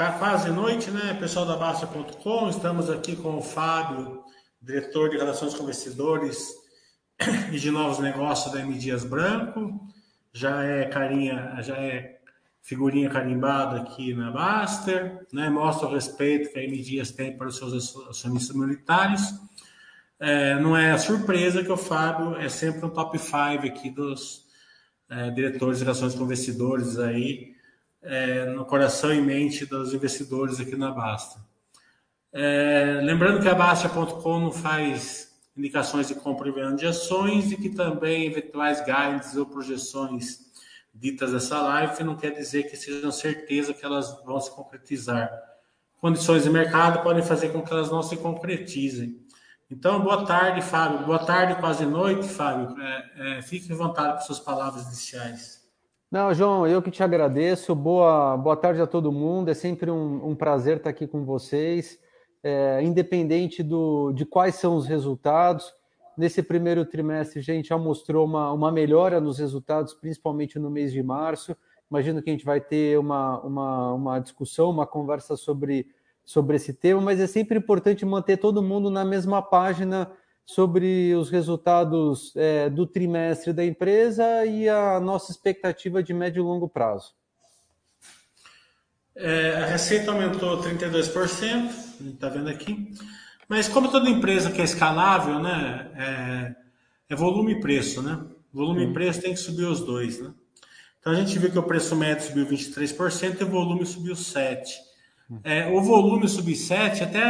tá quase noite, né? Pessoal da Baixa.com, estamos aqui com o Fábio, diretor de Relações com Investidores e de Novos Negócios da M Dias Branco. Já é carinha, já é figurinha carimbada aqui na Baster, né? Mostra o respeito que a M Dias tem para os seus acionistas minoritários. É, não é surpresa que o Fábio é sempre um top 5 aqui dos é, diretores de relações com investidores aí, é, no coração e mente dos investidores aqui na Basta. É, lembrando que a Basta.com não faz indicações de compra e venda de ações e que também eventuais guides ou projeções ditas dessa live não quer dizer que sejam certeza que elas vão se concretizar. Condições de mercado podem fazer com que elas não se concretizem. Então, boa tarde, Fábio. Boa tarde, quase noite, Fábio. É, é, fique à vontade com suas palavras iniciais. Não, João, eu que te agradeço. Boa, boa tarde a todo mundo. É sempre um, um prazer estar aqui com vocês. É, independente do, de quais são os resultados. Nesse primeiro trimestre, a gente já mostrou uma, uma melhora nos resultados, principalmente no mês de março. Imagino que a gente vai ter uma, uma, uma discussão, uma conversa sobre sobre esse tema, mas é sempre importante manter todo mundo na mesma página sobre os resultados é, do trimestre da empresa e a nossa expectativa de médio e longo prazo. É, a receita aumentou 32%, está vendo aqui. Mas como toda empresa que é escalável, né, é, é volume e preço, né? Volume e preço tem que subir os dois, né? Então a gente viu que o preço médio subiu 23% e o volume subiu 7%. É, o volume sub-7 até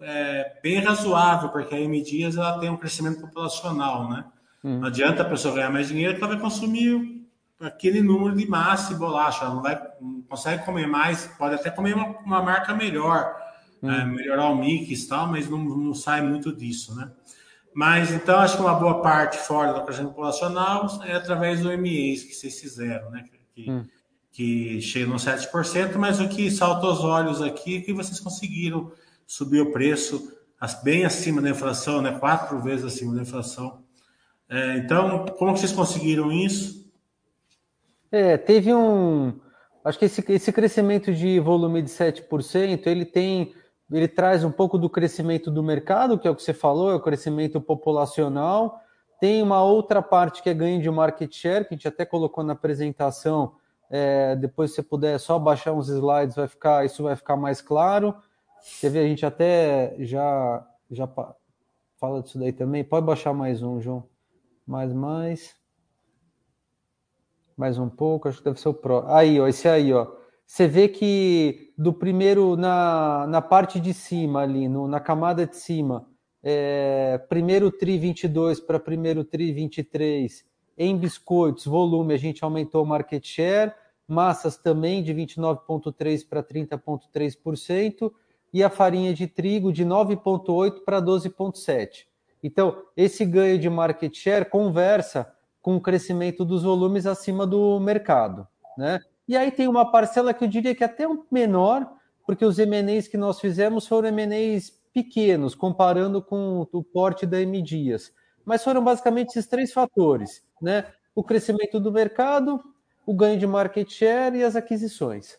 é bem razoável, porque a M Dias ela tem um crescimento populacional, né? Hum. Não adianta a pessoa ganhar mais dinheiro, ela vai consumir aquele número de massa e bolacha, ela não, vai, não consegue comer mais, pode até comer uma, uma marca melhor, hum. é, melhorar o mix e tal, mas não, não sai muito disso, né? Mas então acho que uma boa parte fora do crescimento populacional é através do MEs que vocês fizeram, né? Que, hum que chega no 7%, mas o que salta aos olhos aqui é que vocês conseguiram subir o preço bem acima da inflação, né? quatro vezes acima da inflação. É, então, como vocês conseguiram isso? É, teve um. Acho que esse, esse crescimento de volume de 7%, ele tem. Ele traz um pouco do crescimento do mercado, que é o que você falou, é o crescimento populacional. Tem uma outra parte que é ganho de market share, que a gente até colocou na apresentação, é, depois, se puder só baixar uns slides, vai ficar, isso vai ficar mais claro. Ver? A gente até já, já fala disso daí também. Pode baixar mais um, João. Mais, mais. Mais um pouco, acho que deve ser o próximo. Aí, ó, esse aí, ó. Você vê que do primeiro, na, na parte de cima ali, no, na camada de cima, é, primeiro TRI 22 para primeiro TRI 23, em biscoitos, volume, a gente aumentou o market share, massas também de 29,3% para 30,3%, e a farinha de trigo de 9,8% para 12,7%. Então, esse ganho de market share conversa com o crescimento dos volumes acima do mercado. Né? E aí tem uma parcela que eu diria que é até um menor, porque os M&As que nós fizemos foram M&As pequenos, comparando com o porte da M Dias. Mas foram basicamente esses três fatores né? O crescimento do mercado, o ganho de market share e as aquisições.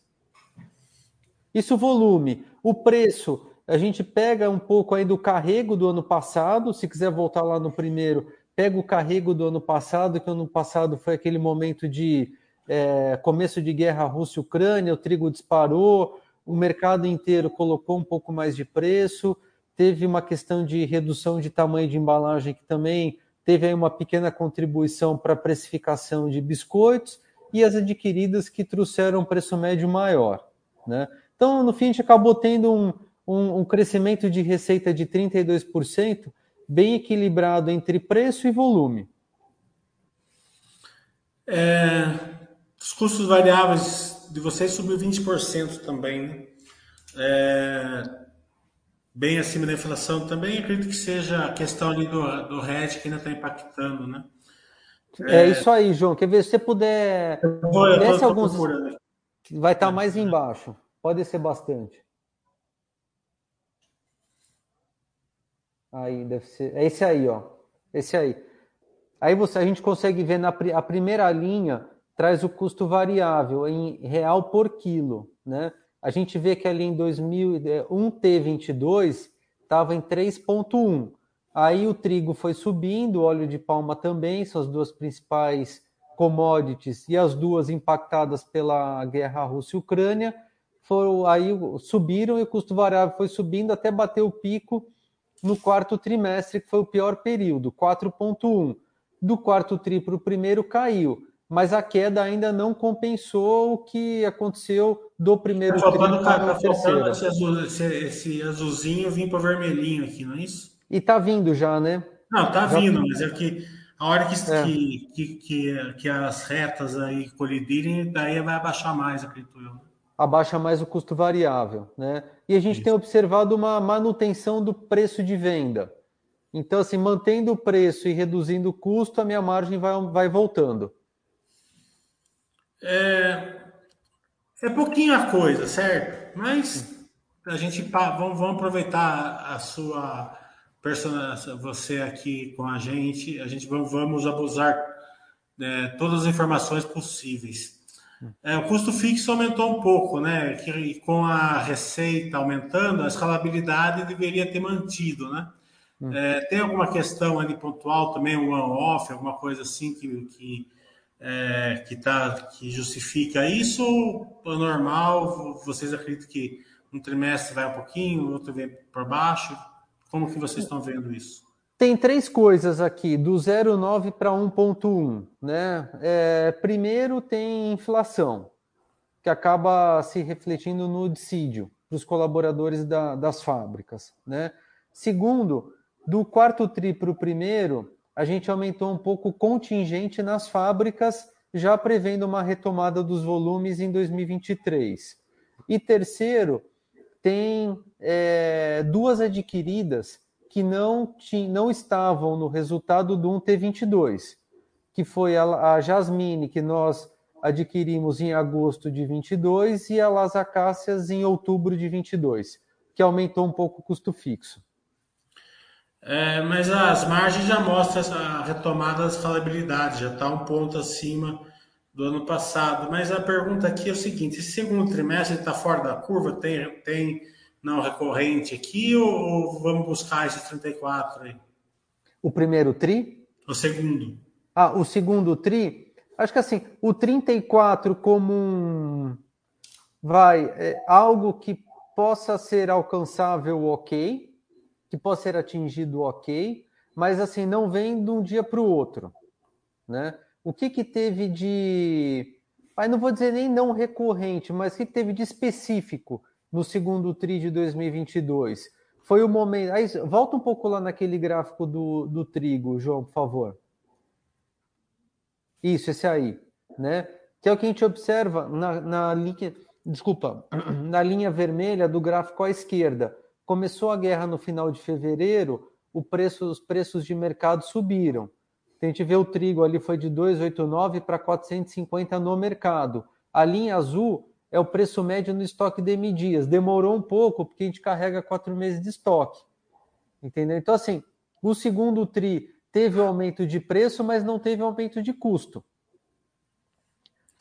Isso volume. O preço, a gente pega um pouco aí do carrego do ano passado, se quiser voltar lá no primeiro, pega o carrego do ano passado, que ano passado foi aquele momento de é, começo de guerra Rússia-Ucrânia, o trigo disparou, o mercado inteiro colocou um pouco mais de preço, teve uma questão de redução de tamanho de embalagem que também teve aí uma pequena contribuição para a precificação de biscoitos e as adquiridas que trouxeram um preço médio maior. Né? Então, no fim, a gente acabou tendo um, um, um crescimento de receita de 32%, bem equilibrado entre preço e volume. É, os custos variáveis de vocês subiu 20% também. Né? É, bem acima da inflação também, acredito que seja a questão ali do, do RED que ainda está impactando, né? É, é, isso aí, João. Quer ver? Se você puder. Eu vou, eu alguns... Vai estar tá mais embaixo. Pode descer bastante. Aí, deve ser. É esse aí, ó. Esse aí. Aí você, a gente consegue ver na a primeira linha traz o custo variável em real por quilo, né? a gente vê que ali em 2001 T22 estava em 3,1. Aí o trigo foi subindo, o óleo de palma também, são as duas principais commodities e as duas impactadas pela guerra Rússia-Ucrânia. Foram aí subiram e o custo variável foi subindo até bater o pico no quarto trimestre, que foi o pior período, 4,1. Do quarto tri para o primeiro caiu, mas a queda ainda não compensou o que aconteceu do primeiro tá faltando, para o terceiro. Esse, azul, esse, esse azulzinho vir para vermelhinho aqui, não é isso? E tá vindo já, né? Não, tá já... vindo, mas é que a hora que, é. que, que, que, as retas aí colidirem, daí vai abaixar mais, acredito eu. Abaixa mais o custo variável, né? E a gente Isso. tem observado uma manutenção do preço de venda. Então, assim, mantendo o preço e reduzindo o custo, a minha margem vai, vai voltando. É, é pouquinho a coisa, certo? Mas a gente vamos, vamos aproveitar a sua você aqui com a gente. A gente vamos, vamos abusar né, todas as informações possíveis. É, o custo fixo aumentou um pouco, né? Que com a receita aumentando, a escalabilidade deveria ter mantido, né? Hum. É, tem alguma questão ali pontual também, um on-off, alguma coisa assim que, que, é, que, tá, que justifica isso? Ou normal? Vocês acreditam que um trimestre vai um pouquinho, outro vem por baixo? Como que vocês estão vendo isso? Tem três coisas aqui, do 0,9 para 1,1. Né? É, primeiro, tem inflação, que acaba se refletindo no dissídio para os colaboradores da, das fábricas. Né? Segundo, do quarto TRI para o primeiro, a gente aumentou um pouco o contingente nas fábricas, já prevendo uma retomada dos volumes em 2023. E terceiro, tem é, duas adquiridas que não, não estavam no resultado do 1T22, que foi a, a Jasmine, que nós adquirimos em agosto de 22, e a Las Acácias em outubro de 22, que aumentou um pouco o custo fixo. É, mas as margens já mostram a retomada da escalabilidade, já está um ponto acima do ano passado. Mas a pergunta aqui é o seguinte: esse segundo trimestre está fora da curva? Tem, tem não recorrente aqui ou, vamos buscar esse 34 aí? O primeiro TRI? O segundo. Ah, o segundo TRI? Acho que assim, o 34 como um. Vai, é algo que possa ser alcançável, ok, que possa ser atingido, ok, mas assim, não vem de um dia para o outro, né? O que que teve de, aí não vou dizer nem não recorrente, mas o que, que teve de específico no segundo TRI de 2022? Foi o momento. Aí, volta um pouco lá naquele gráfico do, do trigo, João, por favor. Isso, esse aí, né? Que é o que a gente observa na, na linha, desculpa, na linha vermelha do gráfico à esquerda. Começou a guerra no final de fevereiro, o preço, os preços de mercado subiram. A gente vê o trigo ali foi de 289 para 450 no mercado. A linha azul é o preço médio no estoque de M dias. Demorou um pouco, porque a gente carrega quatro meses de estoque. Entendeu? Então, assim, o segundo TRI teve aumento de preço, mas não teve aumento de custo.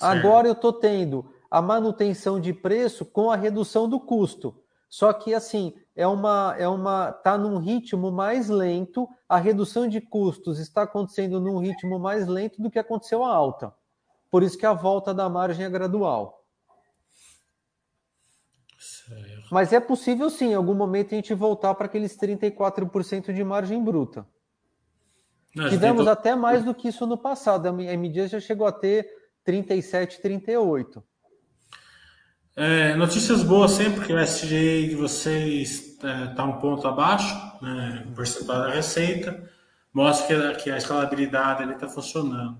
Agora eu estou tendo a manutenção de preço com a redução do custo. Só que assim, é uma é uma tá num ritmo mais lento, a redução de custos está acontecendo num ritmo mais lento do que aconteceu a alta. Por isso que a volta da margem é gradual. Mas é possível sim, em algum momento a gente voltar para aqueles 34% de margem bruta. Não, Tivemos tentou... até mais do que isso no passado. A MD já chegou a ter 37, 38. É, notícias boas sempre que o SGI de vocês está é, tá um ponto abaixo, né, o percentual da receita, mostra que a, que a escalabilidade está funcionando.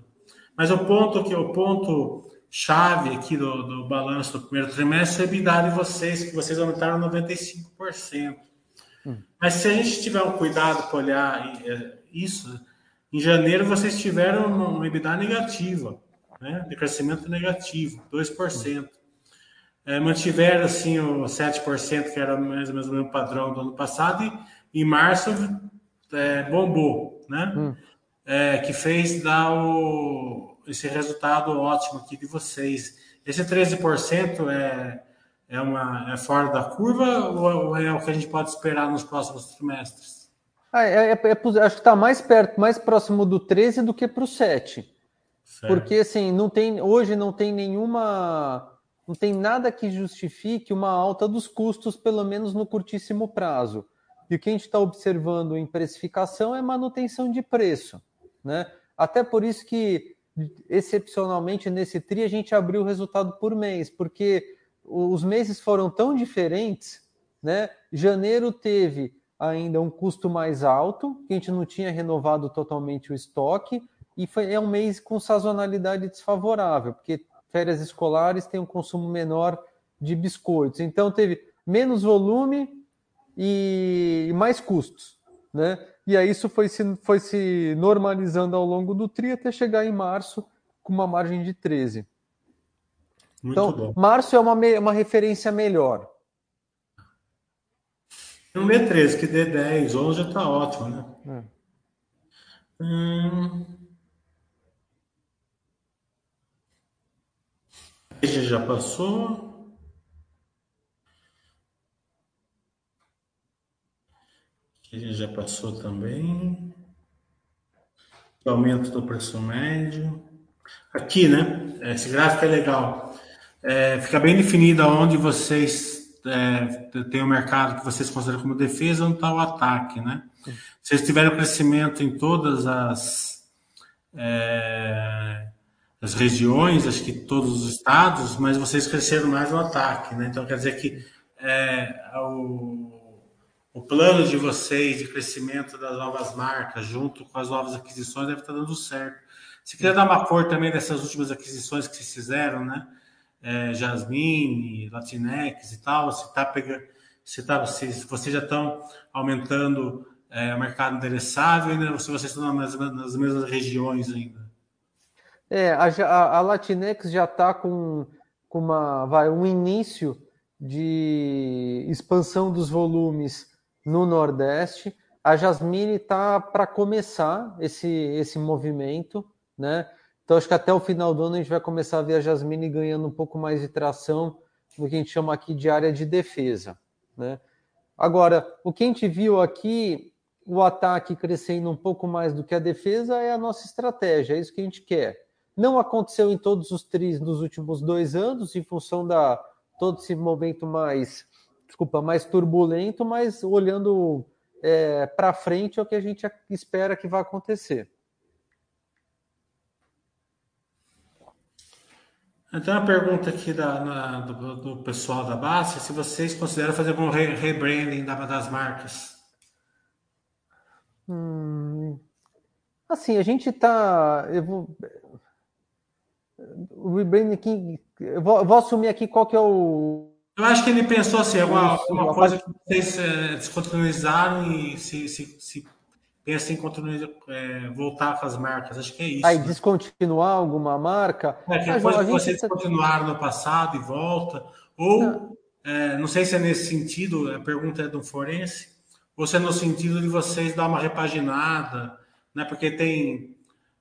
Mas o ponto que o ponto chave aqui do, do balanço do primeiro trimestre é a EBITDA de vocês, que vocês aumentaram 95%. Hum. Mas se a gente tiver um cuidado para olhar é, isso, em janeiro vocês tiveram uma EBITDA negativa, né? de crescimento negativo, 2%. Hum. É, mantiveram assim o 7%, que era mais ou menos o mesmo padrão do ano passado, e em março é, bombou, né? Hum. É, que fez dar o, esse resultado ótimo aqui de vocês. Esse 13% é, é, uma, é fora da curva ou é o que a gente pode esperar nos próximos trimestres? Ah, é, é, é, acho que está mais perto, mais próximo do 13 do que para o 7. Certo. Porque assim, não tem, hoje não tem nenhuma. Não tem nada que justifique uma alta dos custos, pelo menos no curtíssimo prazo. E o que a gente está observando em precificação é manutenção de preço. Né? Até por isso que, excepcionalmente, nesse TRI, a gente abriu o resultado por mês, porque os meses foram tão diferentes. Né? Janeiro teve ainda um custo mais alto, que a gente não tinha renovado totalmente o estoque, e foi, é um mês com sazonalidade desfavorável, porque férias escolares têm um consumo menor de biscoitos. Então teve menos volume e mais custos, né? E aí isso foi se, foi se normalizando ao longo do TRI até chegar em março com uma margem de 13. Muito então, bom. março é uma, uma referência melhor. Um B13, que dê 10, 11 já está ótimo, né? É. Hum... Esse já passou. Ele já passou também. O aumento do preço médio. Aqui, né? Esse gráfico é legal. É, fica bem definido aonde vocês é, têm o mercado que vocês consideram como defesa, onde está o ataque, né? Vocês tiveram crescimento em todas as, é, as regiões, acho que todos os estados, mas vocês cresceram mais no ataque, né? Então quer dizer que é, o o plano de vocês de crescimento das novas marcas, junto com as novas aquisições, deve estar dando certo. Se quiser dar uma cor também dessas últimas aquisições que vocês fizeram, né? É, Jasmine, Latinex e tal, se tá pegando, se, tá, se vocês já estão aumentando é, o mercado endereçável, né? se vocês estão nas, nas mesmas regiões ainda. É, a, a Latinex já está com, com uma, vai, um início de expansão dos volumes no Nordeste. A Jasmine está para começar esse, esse movimento, né? Então acho que até o final do ano a gente vai começar a ver a Jasmine ganhando um pouco mais de tração no que a gente chama aqui de área de defesa, né? Agora, o que a gente viu aqui, o ataque crescendo um pouco mais do que a defesa é a nossa estratégia, é isso que a gente quer. Não aconteceu em todos os tris nos últimos dois anos, em função da todo esse momento mais desculpa, mais turbulento, mas olhando é, para frente é o que a gente espera que vai acontecer. Então, uma pergunta aqui da, na, do, do, pessoal da base, se vocês consideram fazer algum re, rebranding das marcas. Hum, assim, a gente está. O rebranding aqui. Eu vou, eu vou assumir aqui qual que é o, eu acho que ele pensou assim, alguma, alguma coisa que vocês é, descontinuizaram e se, se, se pensa em continuar, é, voltar com as marcas. Acho que é isso. Aí, né? descontinuar alguma marca. É, que coisa que vocês descontinuaram no passado e volta. Ou, não. É, não sei se é nesse sentido, a pergunta é do forense, ou se é no sentido de vocês dar uma repaginada, né? Porque tem.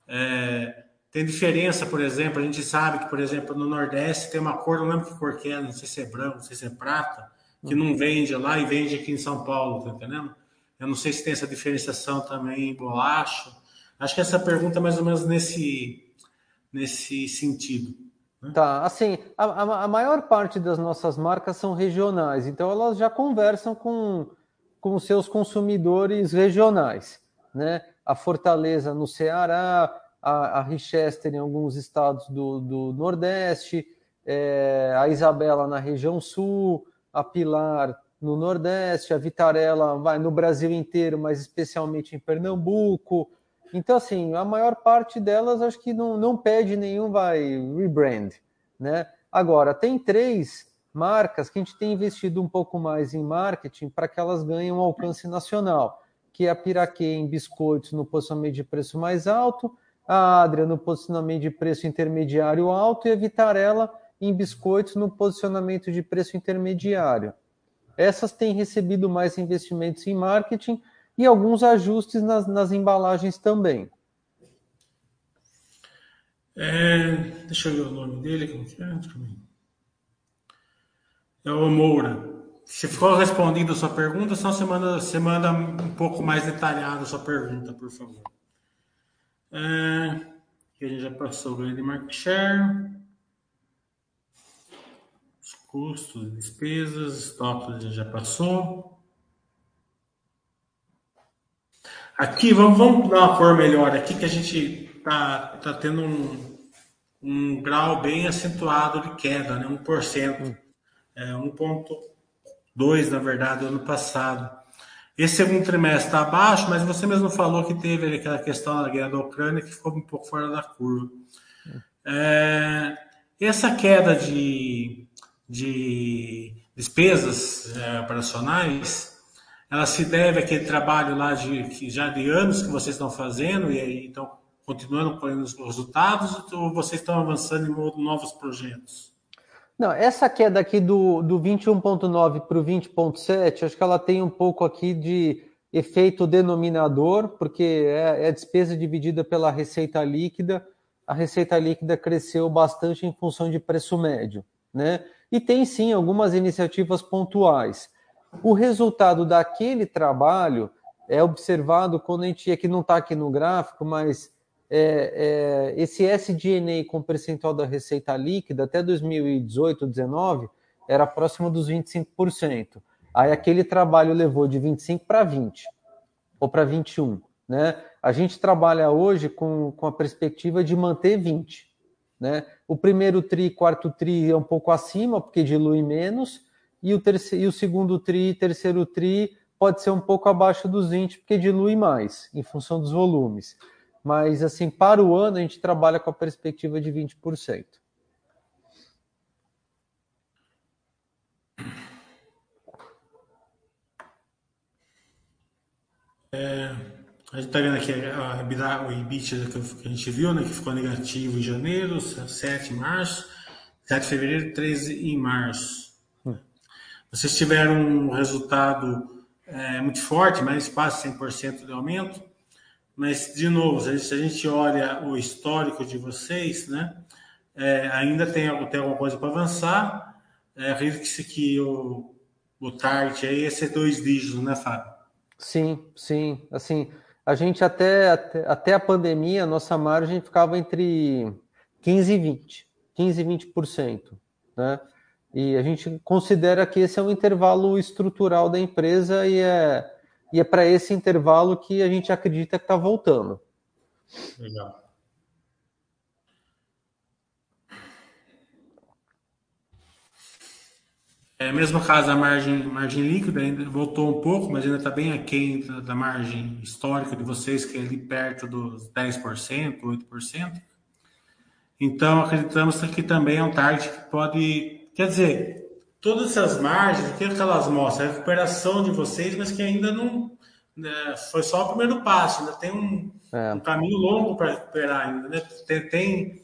É, tem diferença, por exemplo, a gente sabe que, por exemplo, no Nordeste tem uma cor, não lembro que cor que é, não sei se é branco, não sei se é prata, que não vende lá e vende aqui em São Paulo, tá entendendo? Eu não sei se tem essa diferenciação também em bolacha. Acho que essa pergunta é mais ou menos nesse, nesse sentido. Né? Tá, assim, a, a maior parte das nossas marcas são regionais, então elas já conversam com, com seus consumidores regionais, né? A Fortaleza no Ceará, a, a Richester em alguns estados do, do Nordeste, é, a Isabela na região sul, a Pilar no Nordeste, a Vitarella vai no Brasil inteiro, mas especialmente em Pernambuco. Então, assim, a maior parte delas acho que não, não pede nenhum vai rebrand, né? Agora, tem três marcas que a gente tem investido um pouco mais em marketing para que elas ganhem um alcance nacional, que é a Piraquê em biscoitos no posicionamento de preço mais alto, a Adria no posicionamento de preço intermediário alto e a Vitarella em biscoitos no posicionamento de preço intermediário. Essas têm recebido mais investimentos em marketing e alguns ajustes nas, nas embalagens também. É, deixa eu ver o nome dele. Ô Moura, se ficou respondida a sua pergunta, só você manda, você manda um pouco mais detalhada a sua pergunta, por favor. É, aqui a gente já passou o ganho de market share. Os custos, despesas, estoques a gente já passou. Aqui, vamos, vamos dar uma cor melhor aqui, que a gente está tá tendo um, um grau bem acentuado de queda, né? 1%. É, 1,2% na verdade, ano passado. Esse segundo trimestre está abaixo, mas você mesmo falou que teve aquela questão da guerra da Ucrânia que ficou um pouco fora da curva. É, essa queda de, de despesas é, operacionais, ela se deve àquele trabalho lá de já de anos que vocês estão fazendo e aí estão continuando colhendo os resultados ou vocês estão avançando em novos projetos? Não, essa queda aqui do, do 21.9 para o 20.7, acho que ela tem um pouco aqui de efeito denominador, porque é, é despesa dividida pela receita líquida. A receita líquida cresceu bastante em função de preço médio, né? E tem sim algumas iniciativas pontuais. O resultado daquele trabalho é observado quando a gente aqui não está aqui no gráfico, mas é, é, esse SDNA com percentual da receita líquida até 2018, 2019, era próximo dos 25%. Aí aquele trabalho levou de 25 para 20 ou para 21, né? A gente trabalha hoje com, com a perspectiva de manter 20, né? O primeiro tri, quarto tri é um pouco acima porque dilui menos e o terceiro, e o segundo tri, terceiro tri pode ser um pouco abaixo dos 20 porque dilui mais em função dos volumes. Mas, assim, para o ano, a gente trabalha com a perspectiva de 20%. É, a gente está vendo aqui a, a, o EBITDA que a gente viu, né, que ficou negativo em janeiro, 7 em março, 7 de fevereiro, 13 em março. Hum. Vocês tiveram um resultado é, muito forte, mais quase 100% de aumento. Mas, de novo, se a gente olha o histórico de vocês, né, é, ainda tem, tem alguma coisa para avançar. É, acredito que o, o target aí é ser dois dígitos, né, Fábio? Sim, sim. Assim, a gente até, até, até a pandemia, a nossa margem ficava entre 15 e 20, 15 e 20%, né? E a gente considera que esse é um intervalo estrutural da empresa e é e é para esse intervalo que a gente acredita que está voltando. Legal. É, mesmo caso a margem, margem líquida ainda voltou um pouco, mas ainda está bem aquém da, margem histórica de vocês, que é ali perto dos 10%, 8%. Então, acreditamos que também é um target que pode. Quer dizer, todas essas margens, o que, é que elas mostram? A recuperação de vocês, mas que ainda não né, foi só o primeiro passo, ainda tem um, é. um caminho longo para recuperar ainda, né? Tem, tem,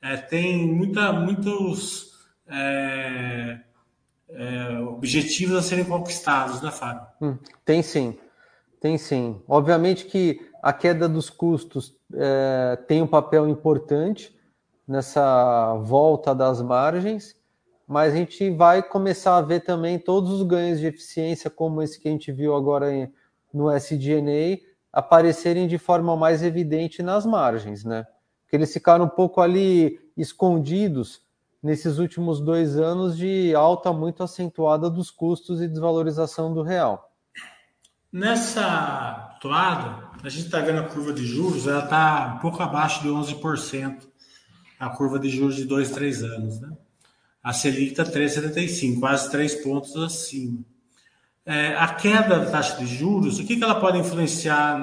é, tem muita, muitos é, é objetivos a serem conquistados, né, Fábio? Hum, tem sim, tem sim. Obviamente que a queda dos custos é, tem um papel importante nessa volta das margens, mas a gente vai começar a ver também todos os ganhos de eficiência, como esse que a gente viu agora em, no SDNA, aparecerem de forma mais evidente nas margens, né? Porque eles ficaram um pouco ali escondidos nesses últimos dois anos de alta muito acentuada dos custos e desvalorização do real. Nessa toada, a gente está vendo a curva de juros, ela está um pouco abaixo de 11%, a curva de juros de dois, três anos, né? A Selic está 3,75, quase 3 pontos acima. É, a queda da taxa de juros, o que, que ela pode influenciar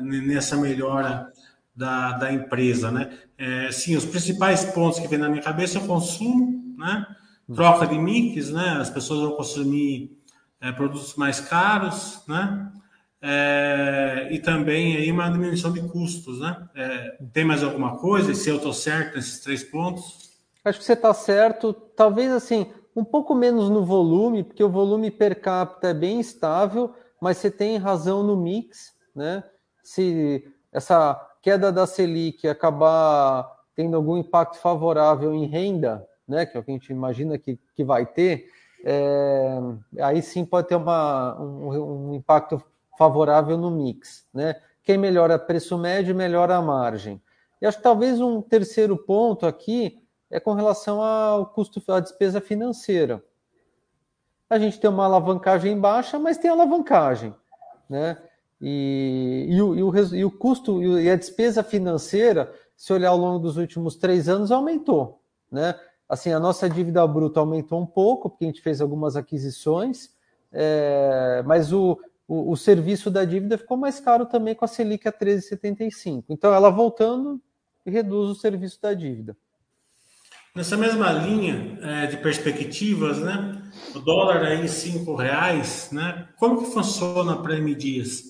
nessa melhora da, da empresa? Né? É, sim, os principais pontos que vem na minha cabeça é o consumo, né? troca de mix, né? as pessoas vão consumir é, produtos mais caros, né? É, e também aí uma diminuição de custos, né? É, tem mais alguma coisa? E se eu estou certo nesses três pontos? Acho que você está certo. Talvez assim, um pouco menos no volume, porque o volume per capita é bem estável, mas você tem razão no mix, né? Se essa queda da Selic acabar tendo algum impacto favorável em renda, né? Que é o que a gente imagina que, que vai ter, é, aí sim pode ter uma, um, um, impacto favorável no mix. Né? Quem melhora preço médio, melhora a margem. E acho que talvez um terceiro ponto aqui é com relação ao custo, à despesa financeira. A gente tem uma alavancagem baixa, mas tem alavancagem. Né? E, e, o, e, o, e o custo e a despesa financeira, se olhar ao longo dos últimos três anos, aumentou. Né? Assim, a nossa dívida bruta aumentou um pouco, porque a gente fez algumas aquisições, é, mas o, o, o, serviço da dívida ficou mais caro também com a Selic a 13,75. Então, ela voltando, reduz o serviço da dívida. Nessa mesma linha é, de perspectivas, né? O dólar aí cinco reais, né? Como que funciona para M Dias?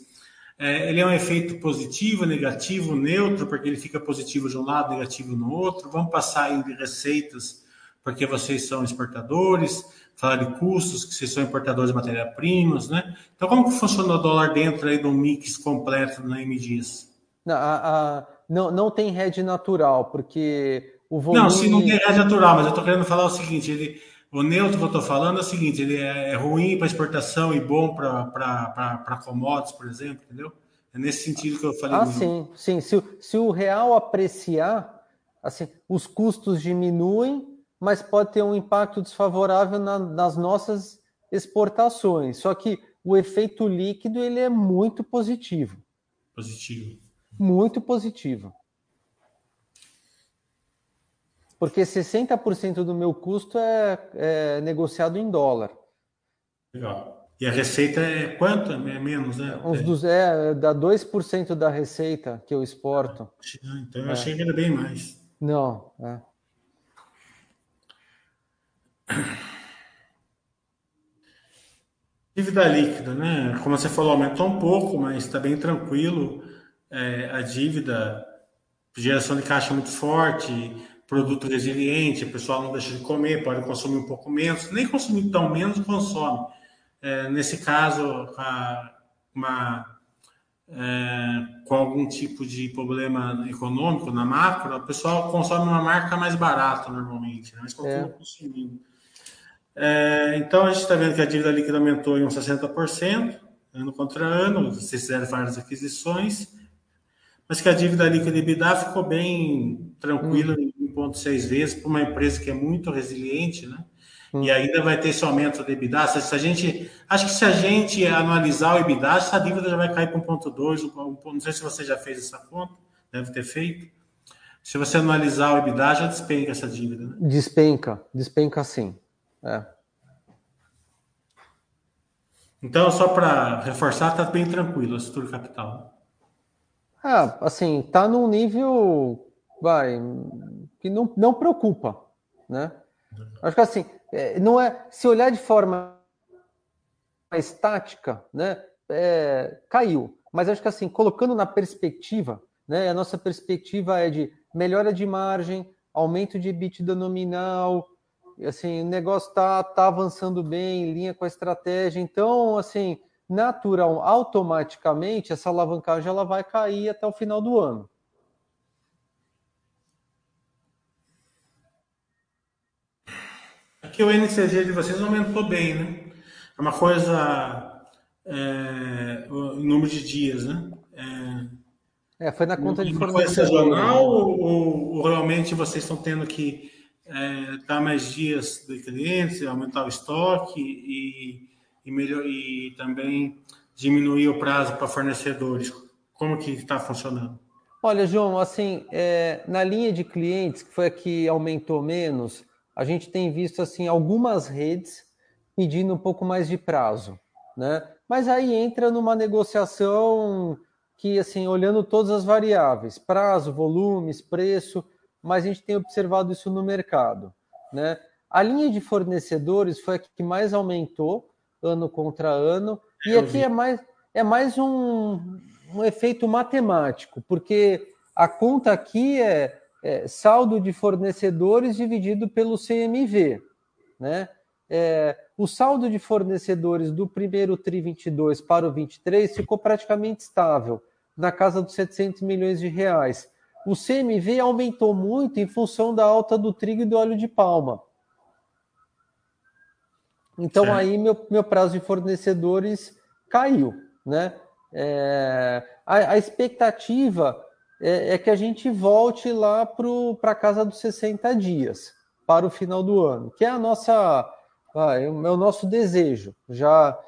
É, ele é um efeito positivo, negativo, neutro, porque ele fica positivo de um lado, negativo no outro. Vamos passar em receitas porque vocês são exportadores, falar de custos, que vocês são importadores de matéria-primas, né? Então, como que funciona o dólar dentro aí do mix completo na MDs? Não, a, a, não, não tem rede natural, porque o volume... Não, sim, não tem rede natural, mas eu estou querendo falar o seguinte, ele, o neutro que eu estou falando é o seguinte, ele é, é ruim para exportação e bom para commodities, por exemplo, entendeu? É nesse sentido que eu falei. Ah, sim, sim. Se, se o real apreciar, assim, os custos diminuem mas pode ter um impacto desfavorável na, nas nossas exportações. Só que o efeito líquido ele é muito positivo. Positivo. Muito positivo. Porque 60% do meu custo é, é, negociado em dólar. Legal. E a receita é quanto? É menos, né? Uns dos, é, dá 2% da receita que eu exporto. Ah, então eu achei que era bem mais. Não, é. Dívida líquida, né? Como você falou, aumentou um pouco, mas está bem tranquilo. É, a dívida, geração de caixa muito forte, produto resiliente, o pessoal não deixa de comer, pode consumir um pouco menos, nem consumir tão menos, consome. É, nesse caso, uma, é, com algum tipo de problema econômico na macro, o pessoal consome uma marca mais barata normalmente, né? mas continua é. consumindo. É, então a gente está vendo que a dívida líquida aumentou em uns 60%, ano contra ano, vocês fizeram várias aquisições, mas que a dívida líquida EBITDA ficou bem tranquila, hum. Em 1,6 vezes, para uma empresa que é muito resiliente, né? Hum. E ainda vai ter esse aumento do EBITDA. Se a gente, acho que se a gente analisar o EBITDA, essa dívida já vai cair para 1,2, não sei se você já fez essa conta, deve ter feito. Se você analisar o EBITDA, já despenca essa dívida. Né? Despenca, despenca sim. É. Então, só para reforçar, está bem tranquilo a estrutura capital. Ah, assim, está num nível, vai, que não, não preocupa, né? Acho que assim, é, não é, se olhar de forma estática, né, é, caiu. Mas acho que assim, colocando na perspectiva, né, a nossa perspectiva é de melhora de margem, aumento de EBITDA nominal, assim, o negócio tá, tá avançando bem, em linha com a estratégia. Então, assim, natural, automaticamente, essa alavancagem ela vai cair até o final do ano. Aqui o NCG de vocês aumentou bem, né? É uma coisa, é, o número de dias, né? É, é foi na conta de fornecedor. Foi sazonal ou, ou, ou realmente vocês estão tendo que é, dar mais dias de clientes, aumentar o estoque e, e, melhor, e também diminuir o prazo para fornecedores. Como que está funcionando? Olha, João, assim, é, na linha de clientes, que foi a que aumentou menos, a gente tem visto assim algumas redes pedindo um pouco mais de prazo, né? Mas aí entra numa negociação que, assim, olhando todas as variáveis, prazo, volumes, preço, mas a gente tem observado isso no mercado. Né? A linha de fornecedores foi a que mais aumentou ano contra ano, e aqui é mais, é mais um, um efeito matemático, porque a conta aqui é, é, saldo de fornecedores dividido pelo CMV. Né? É, o saldo de fornecedores do primeiro TRI 22 para o 23 ficou praticamente estável, na casa dos 700 milhões de reais o CMV aumentou muito em função da alta do trigo e do óleo de palma. Então aí meu, meu prazo de fornecedores caiu, né? É, a, a, expectativa é, é, que a gente volte lá para a casa dos 60 dias, para o final do ano, que é a nossa, ah, é o nosso desejo. Já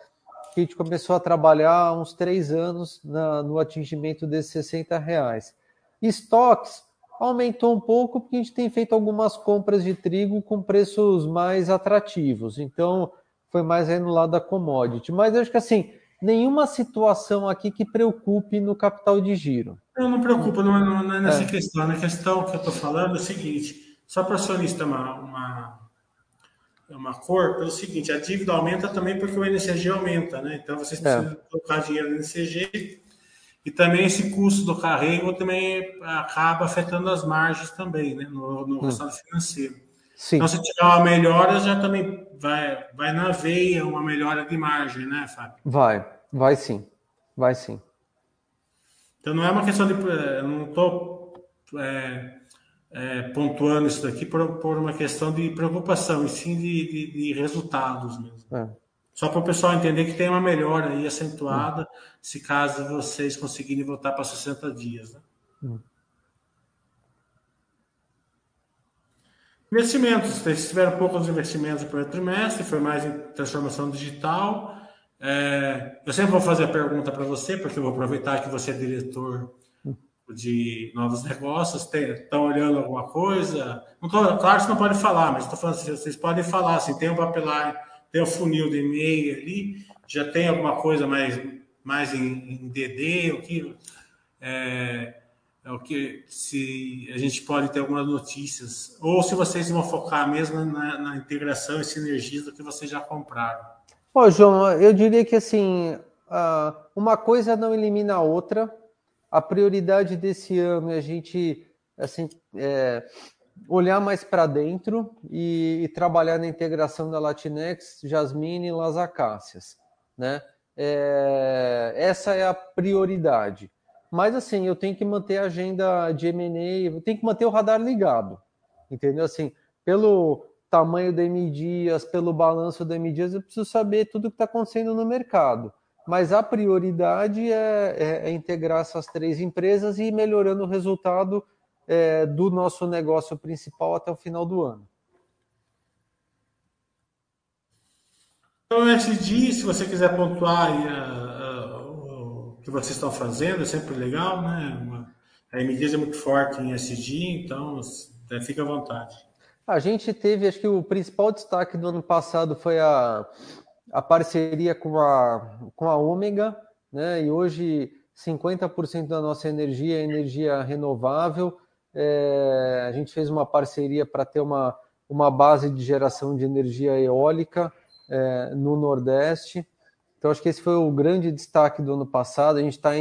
que a gente começou a trabalhar há uns três anos na, no atingimento desses 60 reais. Estoques aumentou um pouco porque a gente tem feito algumas compras de trigo com preços mais atrativos. Então, foi mais aí no lado da commodity. Mas acho que assim, nenhuma situação aqui que preocupe no capital de giro. Eu não preocupa, não, é, não é nessa é. questão. A questão que eu estou falando é o seguinte: só para acionista uma, uma, uma cor, é o seguinte: a dívida aumenta também porque o NCG aumenta, né? Então vocês precisam é. colocar dinheiro no NCG e também esse custo do carrego também acaba afetando as margens também, né? No, no hum. resultado financeiro. Sim. Então, se tiver uma melhora, já também vai, vai na veia uma melhora de margem, né, Fábio? Vai, vai sim. Vai sim. Então não é uma questão de. Eu não estou é, é, pontuando isso daqui por, por uma questão de preocupação, e sim de, de, de resultados mesmo. É. Só para o pessoal entender que tem uma melhora aí acentuada, se caso vocês conseguirem voltar para 60 dias. Né? Hum. Investimentos, vocês tiveram poucos investimentos no primeiro trimestre, foi mais em transformação digital. É, eu sempre vou fazer a pergunta para você, porque eu vou aproveitar que você é diretor de novos negócios, estão olhando alguma coisa? Não tô, claro que você não pode falar, mas estou falando assim, vocês podem falar, assim, tem um papelar, tem um funil de e-mail ali, já tem alguma coisa mais, mais em, em DD, o que... É, é o que se a gente pode ter algumas notícias, ou se vocês vão focar mesmo na, na integração e sinergias do que vocês já compraram. Ô, João, eu diria que assim, uma coisa não elimina a outra. A prioridade desse ano é a gente assim, é, olhar mais para dentro e, e, trabalhar na integração da Latinex, Jasmine e Las Acácias. Né? É, essa é a prioridade. Mas assim, eu tenho que manter a agenda de M&A, eu tenho que manter o radar ligado, entendeu? Assim, pelo tamanho da M Dias, pelo balanço da M Dias, eu preciso saber tudo o que está acontecendo no mercado. Mas a prioridade é, é, é, integrar essas três empresas e ir melhorando o resultado é, do nosso negócio principal até o final do ano. Então, SD, se você quiser pontuar aí que vocês estão fazendo, é sempre legal, né? A MDs é muito forte em SD, então fica à vontade. A gente teve, acho que o principal destaque do ano passado foi a, a parceria com a, com a Ômega, né? E hoje 50% da nossa energia é energia renovável. É, a gente fez uma parceria para ter uma, uma base de geração de energia eólica é, no Nordeste. Então, acho que esse foi o grande destaque do ano passado. A gente está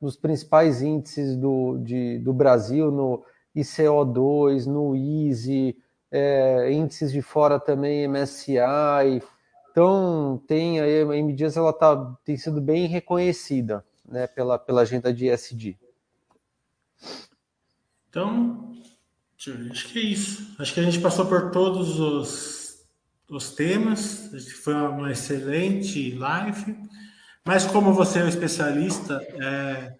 nos principais índices do, de, do Brasil, no ICO2, no ISE, é, índices de fora também, MSCI. Então, tem aí, a M ela tá, tem sido bem reconhecida né, pela, pela agenda de ESG. Então, acho que é isso. Acho que a gente passou por todos os os temas. Foi uma excelente live. Mas como você é um especialista é,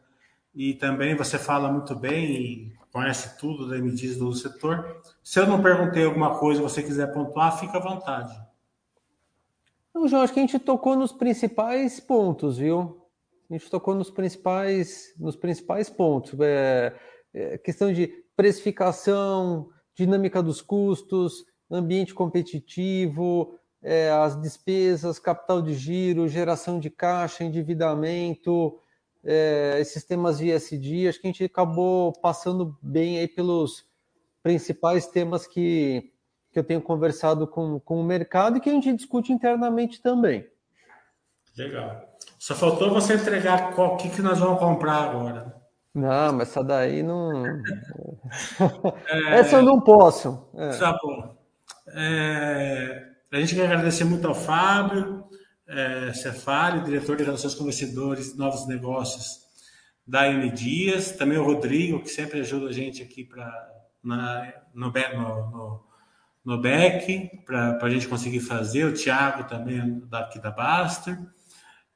e também você fala muito bem conhece tudo da medidas do setor, se eu não perguntei alguma coisa você quiser pontuar, fica à vontade. Não, João, acho que a gente tocou nos principais pontos, viu? A gente tocou nos principais, nos principais pontos. É, é, questão de precificação, dinâmica dos custos, ambiente competitivo, é, as despesas, capital de giro, geração de caixa, endividamento, é, esses temas de ESG, acho que a gente acabou passando bem aí pelos principais temas que, que eu tenho conversado com, com o mercado e que a gente discute internamente também. Legal. Só faltou você entregar o que, que nós vamos comprar agora. Não, mas essa daí não. É... Essa eu não posso. É. Tá bom. É, a gente quer agradecer muito ao Fábio é, diretor de Relações com Investidores Novos Negócios da M Dias, também o Rodrigo, que sempre ajuda a gente aqui pra, na, no, no, no back para a gente conseguir fazer, o Thiago também daqui da Baster.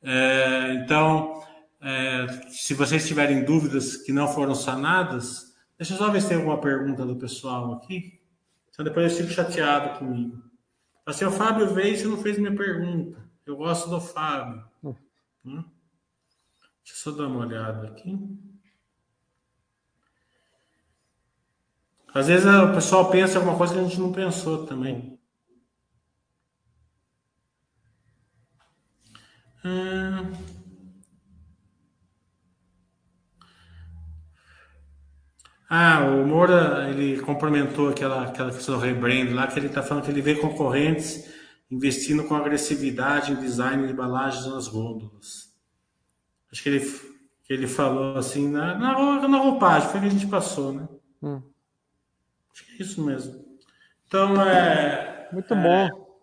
É, então, é, se vocês tiverem dúvidas que não foram sanadas, deixa eu só ver se tem alguma pergunta do pessoal aqui. Então depois eu fico chateado comigo. Assim, o Fábio veio e não fez minha pergunta. Eu gosto do Fábio. Hum. Hum? Deixa eu só dar uma olhada aqui. Às vezes o pessoal pensa alguma coisa que a gente não pensou também. Hum. Ah, o Moura, ele complementou aquela, aquela questão do rebrand lá, que ele está falando que ele vê concorrentes investindo com agressividade em design de embalagens nas gôndolas. Acho que ele, que ele falou assim na, na, na roupagem, foi que a gente passou, né? Hum. Acho que é isso mesmo. Então, é. Muito é, bom.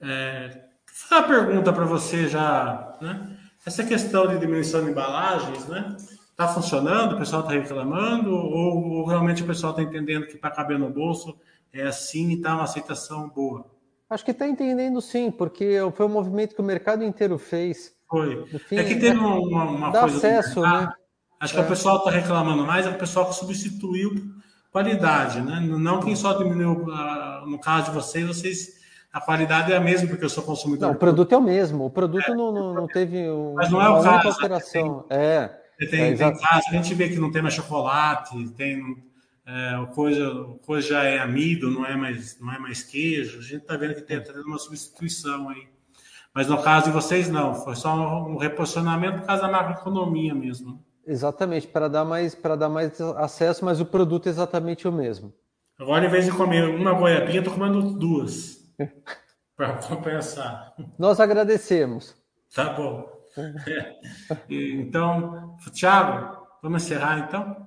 É, vou fazer uma pergunta para você já, né? Essa questão de diminuição de embalagens, né? Está funcionando? O pessoal está reclamando? Ou, ou, realmente o pessoal está entendendo que para caber no bolso é assim e está uma aceitação boa? Acho que está entendendo sim, porque foi um movimento que o mercado inteiro fez. Foi. Fim, é que teve uma, uma dá coisa. acesso, né? Acho que é. o pessoal está reclamando mais, é o pessoal que substituiu qualidade, né? Não quem só diminuiu, ah, no caso de vocês, vocês a qualidade é a mesma, porque eu sou consumidor. Não, o produto é o mesmo, o produto é, não, não, não teve um, Mas não é o caso. Né? Alteração. Tem, é. Tem, é, tem casos, a gente vê que não tem mais chocolate, tem é, coisa, coisa já é amido, não é mais, não é mais queijo. A gente está vendo que tem até uma substituição aí. Mas no caso de vocês, não, foi só um reposicionamento por causa da macroeconomia mesmo. Exatamente, para dar mais para dar mais acesso, mas o produto é exatamente o mesmo. Agora, em vez de comer uma goiabinha, estou comendo duas para compensar. Nós agradecemos. Tá bom. É. Então, Thiago, vamos encerrar então?